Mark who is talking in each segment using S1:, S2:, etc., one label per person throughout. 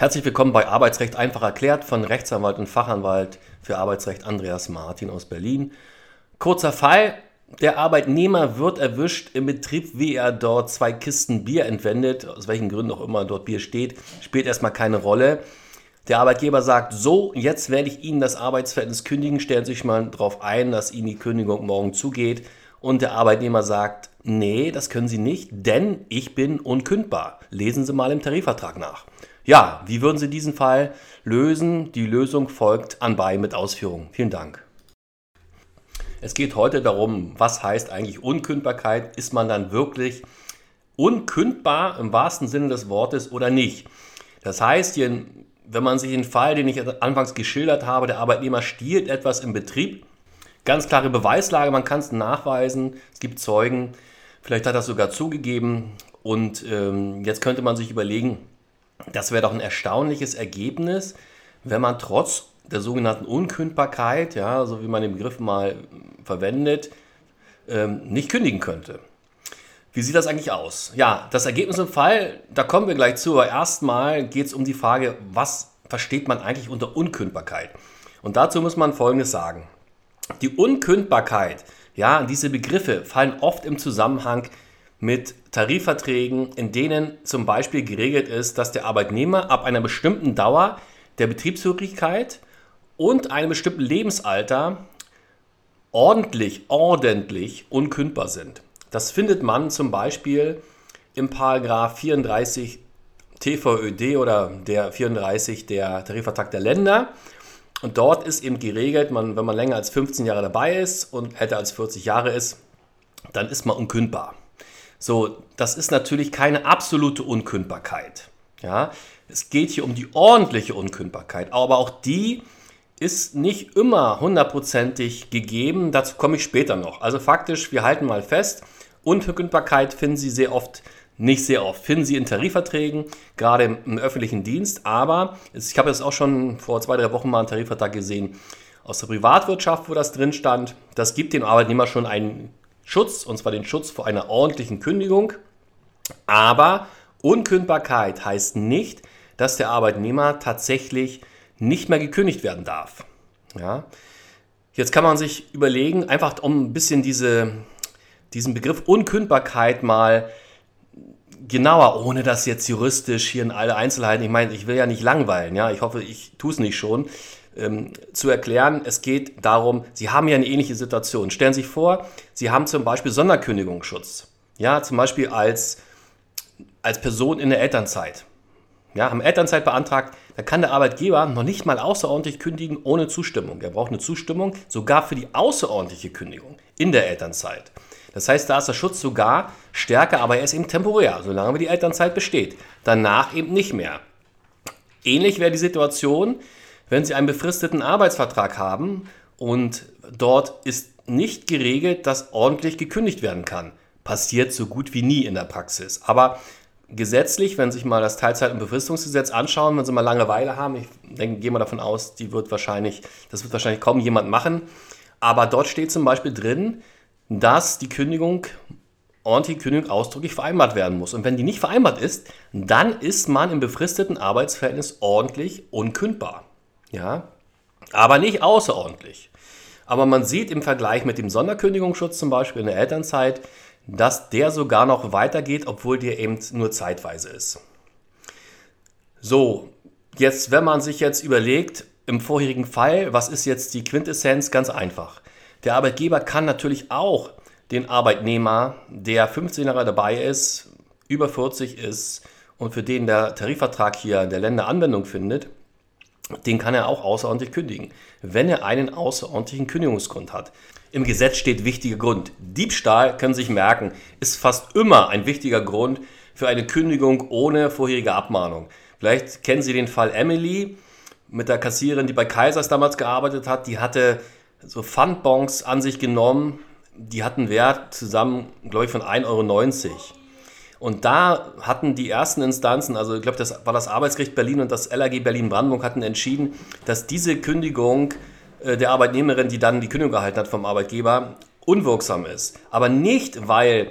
S1: Herzlich willkommen bei Arbeitsrecht einfach erklärt von Rechtsanwalt und Fachanwalt für Arbeitsrecht Andreas Martin aus Berlin. Kurzer Fall. Der Arbeitnehmer wird erwischt im Betrieb, wie er dort zwei Kisten Bier entwendet. Aus welchen Gründen auch immer dort Bier steht, spielt erstmal keine Rolle. Der Arbeitgeber sagt, so, jetzt werde ich Ihnen das Arbeitsverhältnis kündigen. Stellen Sie sich mal darauf ein, dass Ihnen die Kündigung morgen zugeht. Und der Arbeitnehmer sagt, nee, das können Sie nicht, denn ich bin unkündbar. Lesen Sie mal im Tarifvertrag nach. Ja, wie würden Sie diesen Fall lösen? Die Lösung folgt anbei mit Ausführungen. Vielen Dank. Es geht heute darum, was heißt eigentlich Unkündbarkeit? Ist man dann wirklich unkündbar im wahrsten Sinne des Wortes oder nicht? Das heißt, wenn man sich den Fall, den ich anfangs geschildert habe, der Arbeitnehmer stiehlt etwas im Betrieb, ganz klare Beweislage, man kann es nachweisen, es gibt Zeugen, vielleicht hat er es sogar zugegeben und ähm, jetzt könnte man sich überlegen, das wäre doch ein erstaunliches Ergebnis, wenn man trotz der sogenannten Unkündbarkeit, ja, so wie man den Begriff mal verwendet, ähm, nicht kündigen könnte. Wie sieht das eigentlich aus? Ja, das Ergebnis im Fall, da kommen wir gleich zu, aber erstmal geht es um die Frage, was versteht man eigentlich unter Unkündbarkeit? Und dazu muss man Folgendes sagen. Die Unkündbarkeit, ja, diese Begriffe fallen oft im Zusammenhang mit Tarifverträgen, in denen zum Beispiel geregelt ist, dass der Arbeitnehmer ab einer bestimmten Dauer der Betriebshörigkeit und einem bestimmten Lebensalter ordentlich, ordentlich unkündbar sind. Das findet man zum Beispiel im Paragraph 34 TVÖD oder der 34 der Tarifvertrag der Länder. Und dort ist eben geregelt, man, wenn man länger als 15 Jahre dabei ist und älter als 40 Jahre ist, dann ist man unkündbar. So, das ist natürlich keine absolute Unkündbarkeit. Ja, es geht hier um die ordentliche Unkündbarkeit, aber auch die ist nicht immer hundertprozentig gegeben. Dazu komme ich später noch. Also faktisch, wir halten mal fest, Unkündbarkeit finden Sie sehr oft, nicht sehr oft, finden Sie in Tarifverträgen, gerade im, im öffentlichen Dienst. Aber ich habe jetzt auch schon vor zwei, drei Wochen mal einen Tarifvertrag gesehen aus der Privatwirtschaft, wo das drin stand. Das gibt dem Arbeitnehmer schon einen Schutz, und zwar den Schutz vor einer ordentlichen Kündigung. Aber Unkündbarkeit heißt nicht, dass der Arbeitnehmer tatsächlich nicht mehr gekündigt werden darf. Ja? Jetzt kann man sich überlegen, einfach um ein bisschen diese, diesen Begriff Unkündbarkeit mal genauer, ohne das jetzt juristisch hier in alle Einzelheiten, ich meine, ich will ja nicht langweilen, ja, ich hoffe, ich tue es nicht schon, ähm, zu erklären. Es geht darum, Sie haben ja eine ähnliche Situation. Stellen Sie sich vor, Sie haben zum Beispiel Sonderkündigungsschutz. Ja, zum Beispiel als, als Person in der Elternzeit. Ja, haben Elternzeit beantragt, da kann der Arbeitgeber noch nicht mal außerordentlich kündigen ohne Zustimmung. Er braucht eine Zustimmung sogar für die außerordentliche Kündigung in der Elternzeit. Das heißt, da ist der Schutz sogar stärker, aber er ist eben temporär, solange die Elternzeit besteht. Danach eben nicht mehr. Ähnlich wäre die Situation, wenn Sie einen befristeten Arbeitsvertrag haben und dort ist nicht geregelt, dass ordentlich gekündigt werden kann. Passiert so gut wie nie in der Praxis. Aber gesetzlich, wenn Sie sich mal das Teilzeit- und Befristungsgesetz anschauen, wenn Sie mal Langeweile haben, ich denke, gehe mal davon aus, die wird wahrscheinlich, das wird wahrscheinlich kaum jemand machen. Aber dort steht zum Beispiel drin, dass die Kündigung, ordentliche Kündigung ausdrücklich vereinbart werden muss. Und wenn die nicht vereinbart ist, dann ist man im befristeten Arbeitsverhältnis ordentlich unkündbar. Ja, aber nicht außerordentlich. Aber man sieht im Vergleich mit dem Sonderkündigungsschutz zum Beispiel in der Elternzeit, dass der sogar noch weitergeht, obwohl der eben nur zeitweise ist. So, jetzt, wenn man sich jetzt überlegt, im vorherigen Fall, was ist jetzt die Quintessenz? Ganz einfach. Der Arbeitgeber kann natürlich auch den Arbeitnehmer, der 15 Jahre dabei ist, über 40 ist und für den der Tarifvertrag hier der Länder Anwendung findet, den kann er auch außerordentlich kündigen, wenn er einen außerordentlichen Kündigungsgrund hat. Im Gesetz steht wichtiger Grund. Diebstahl, können Sie sich merken, ist fast immer ein wichtiger Grund für eine Kündigung ohne vorherige Abmahnung. Vielleicht kennen Sie den Fall Emily mit der Kassiererin, die bei Kaisers damals gearbeitet hat. Die hatte so Pfandbons an sich genommen. Die hatten Wert zusammen, glaube ich, von 1,90 Euro. Und da hatten die ersten Instanzen, also ich glaube, das war das Arbeitsgericht Berlin und das LAG Berlin-Brandenburg, hatten entschieden, dass diese Kündigung äh, der Arbeitnehmerin, die dann die Kündigung erhalten hat vom Arbeitgeber, unwirksam ist. Aber nicht, weil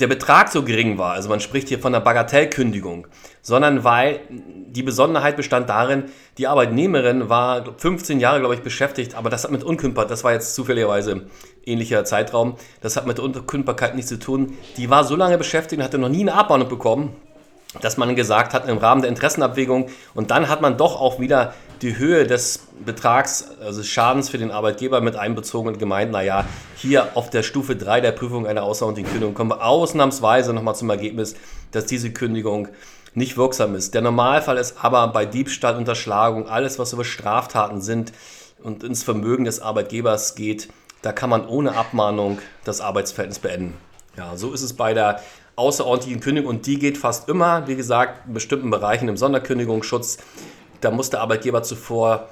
S1: der Betrag so gering war, also man spricht hier von einer Bagatellkündigung, sondern weil die Besonderheit bestand darin, die Arbeitnehmerin war 15 Jahre, glaube ich, beschäftigt, aber das hat mit Unkündbarkeit, das war jetzt zufälligerweise ähnlicher Zeitraum, das hat mit Unkündbarkeit nichts zu tun. Die war so lange beschäftigt und hatte noch nie eine Abmahnung bekommen, dass man gesagt hat, im Rahmen der Interessenabwägung und dann hat man doch auch wieder die Höhe des Betrags, also Schadens für den Arbeitgeber mit einbezogen und gemeint, naja, hier auf der Stufe 3 der Prüfung einer außerordentlichen Kündigung kommen wir ausnahmsweise nochmal zum Ergebnis, dass diese Kündigung nicht wirksam ist. Der Normalfall ist aber bei Diebstahl, Unterschlagung, alles, was über Straftaten sind und ins Vermögen des Arbeitgebers geht, da kann man ohne Abmahnung das Arbeitsverhältnis beenden. Ja, so ist es bei der außerordentlichen Kündigung und die geht fast immer, wie gesagt, in bestimmten Bereichen im Sonderkündigungsschutz. Da muss der Arbeitgeber zuvor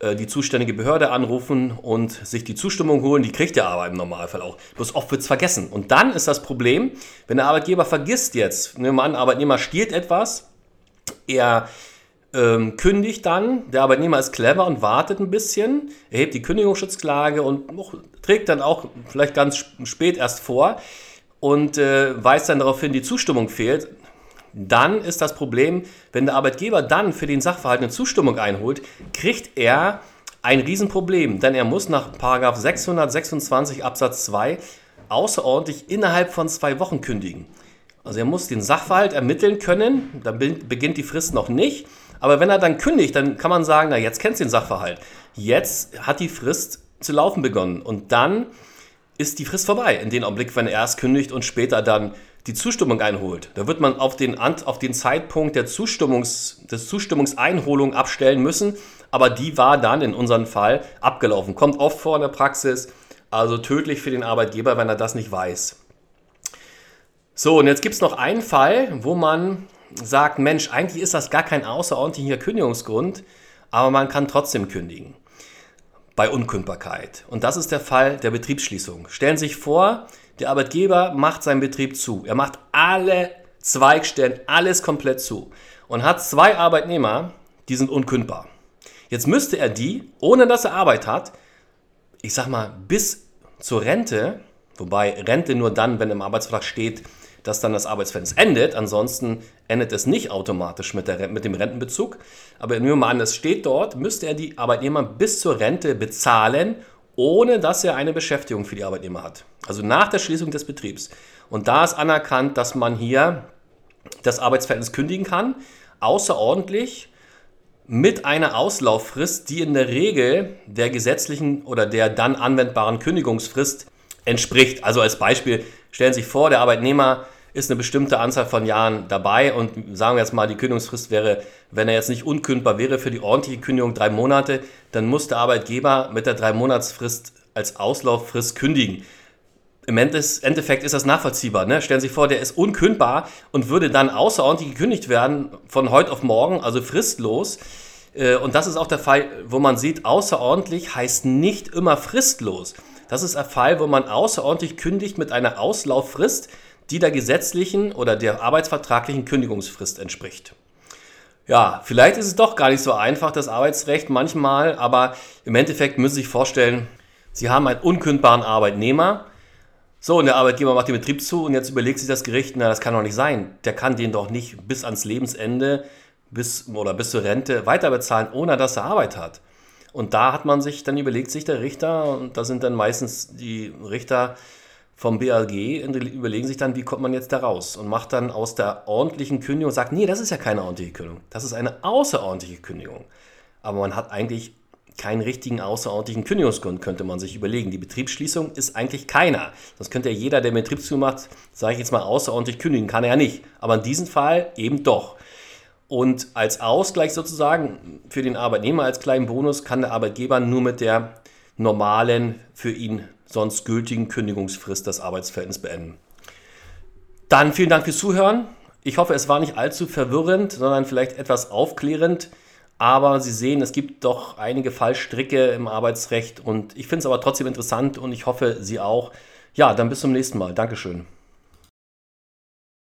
S1: äh, die zuständige Behörde anrufen und sich die Zustimmung holen. Die kriegt der aber im Normalfall auch. Bloß oft wird es vergessen. Und dann ist das Problem, wenn der Arbeitgeber vergisst jetzt, nehmen wir an, Arbeitnehmer stiehlt etwas, er ähm, kündigt dann, der Arbeitnehmer ist clever und wartet ein bisschen, erhebt die Kündigungsschutzklage und trägt dann auch vielleicht ganz spät erst vor und äh, weist dann darauf hin, die Zustimmung fehlt, dann ist das Problem, wenn der Arbeitgeber dann für den Sachverhalt eine Zustimmung einholt, kriegt er ein Riesenproblem, denn er muss nach 626 Absatz 2 außerordentlich innerhalb von zwei Wochen kündigen. Also er muss den Sachverhalt ermitteln können, dann beginnt die Frist noch nicht, aber wenn er dann kündigt, dann kann man sagen, na jetzt kennst du den Sachverhalt. Jetzt hat die Frist zu laufen begonnen und dann ist die Frist vorbei. In dem Augenblick, wenn er erst kündigt und später dann die Zustimmung einholt. Da wird man auf den, auf den Zeitpunkt der Zustimmungs, des Zustimmungseinholung abstellen müssen, aber die war dann in unserem Fall abgelaufen. Kommt oft vor in der Praxis, also tödlich für den Arbeitgeber, wenn er das nicht weiß. So, und jetzt gibt es noch einen Fall, wo man sagt, Mensch, eigentlich ist das gar kein außerordentlicher Kündigungsgrund, aber man kann trotzdem kündigen bei Unkündbarkeit. Und das ist der Fall der Betriebsschließung. Stellen Sie sich vor, der Arbeitgeber macht seinen Betrieb zu. Er macht alle Zweigstellen, alles komplett zu und hat zwei Arbeitnehmer, die sind unkündbar. Jetzt müsste er die, ohne dass er Arbeit hat, ich sag mal, bis zur Rente, wobei Rente nur dann, wenn im Arbeitsvertrag steht, dass dann das Arbeitsverhältnis endet. Ansonsten endet es nicht automatisch mit, der, mit dem Rentenbezug. Aber nehmen wir mal an, es steht dort, müsste er die Arbeitnehmer bis zur Rente bezahlen, ohne dass er eine Beschäftigung für die Arbeitnehmer hat. Also nach der Schließung des Betriebs. Und da ist anerkannt, dass man hier das Arbeitsverhältnis kündigen kann, außerordentlich mit einer Auslauffrist, die in der Regel der gesetzlichen oder der dann anwendbaren Kündigungsfrist entspricht. Also als Beispiel stellen Sie sich vor, der Arbeitnehmer ist eine bestimmte Anzahl von Jahren dabei und sagen wir jetzt mal, die Kündigungsfrist wäre, wenn er jetzt nicht unkündbar wäre für die ordentliche Kündigung drei Monate, dann muss der Arbeitgeber mit der drei Monatsfrist als Auslauffrist kündigen. Im Endeffekt ist das nachvollziehbar. Ne? Stellen Sie sich vor, der ist unkündbar und würde dann außerordentlich gekündigt werden von heute auf morgen, also fristlos. Äh, und das ist auch der Fall, wo man sieht, außerordentlich heißt nicht immer fristlos. Das ist ein Fall, wo man außerordentlich kündigt mit einer Auslauffrist, die der gesetzlichen oder der arbeitsvertraglichen Kündigungsfrist entspricht. Ja, vielleicht ist es doch gar nicht so einfach, das Arbeitsrecht manchmal, aber im Endeffekt müssen Sie sich vorstellen, Sie haben einen unkündbaren Arbeitnehmer. So, und der Arbeitgeber macht den Betrieb zu und jetzt überlegt sich das Gericht, na, das kann doch nicht sein. Der kann den doch nicht bis ans Lebensende bis, oder bis zur Rente weiter bezahlen, ohne dass er Arbeit hat. Und da hat man sich, dann überlegt sich der Richter, und da sind dann meistens die Richter vom BAG, überlegen sich dann, wie kommt man jetzt da raus und macht dann aus der ordentlichen Kündigung, sagt, nee, das ist ja keine ordentliche Kündigung, das ist eine außerordentliche Kündigung. Aber man hat eigentlich keinen richtigen außerordentlichen Kündigungsgrund, könnte man sich überlegen. Die Betriebsschließung ist eigentlich keiner. Das könnte ja jeder, der Betrieb zumacht, sage ich jetzt mal, außerordentlich kündigen, kann er ja nicht. Aber in diesem Fall eben doch. Und als Ausgleich sozusagen für den Arbeitnehmer als kleinen Bonus kann der Arbeitgeber nur mit der normalen, für ihn sonst gültigen Kündigungsfrist das Arbeitsverhältnis beenden. Dann vielen Dank fürs Zuhören. Ich hoffe, es war nicht allzu verwirrend, sondern vielleicht etwas aufklärend. Aber Sie sehen, es gibt doch einige Fallstricke im Arbeitsrecht und ich finde es aber trotzdem interessant und ich hoffe, Sie auch. Ja, dann bis zum nächsten Mal. Dankeschön.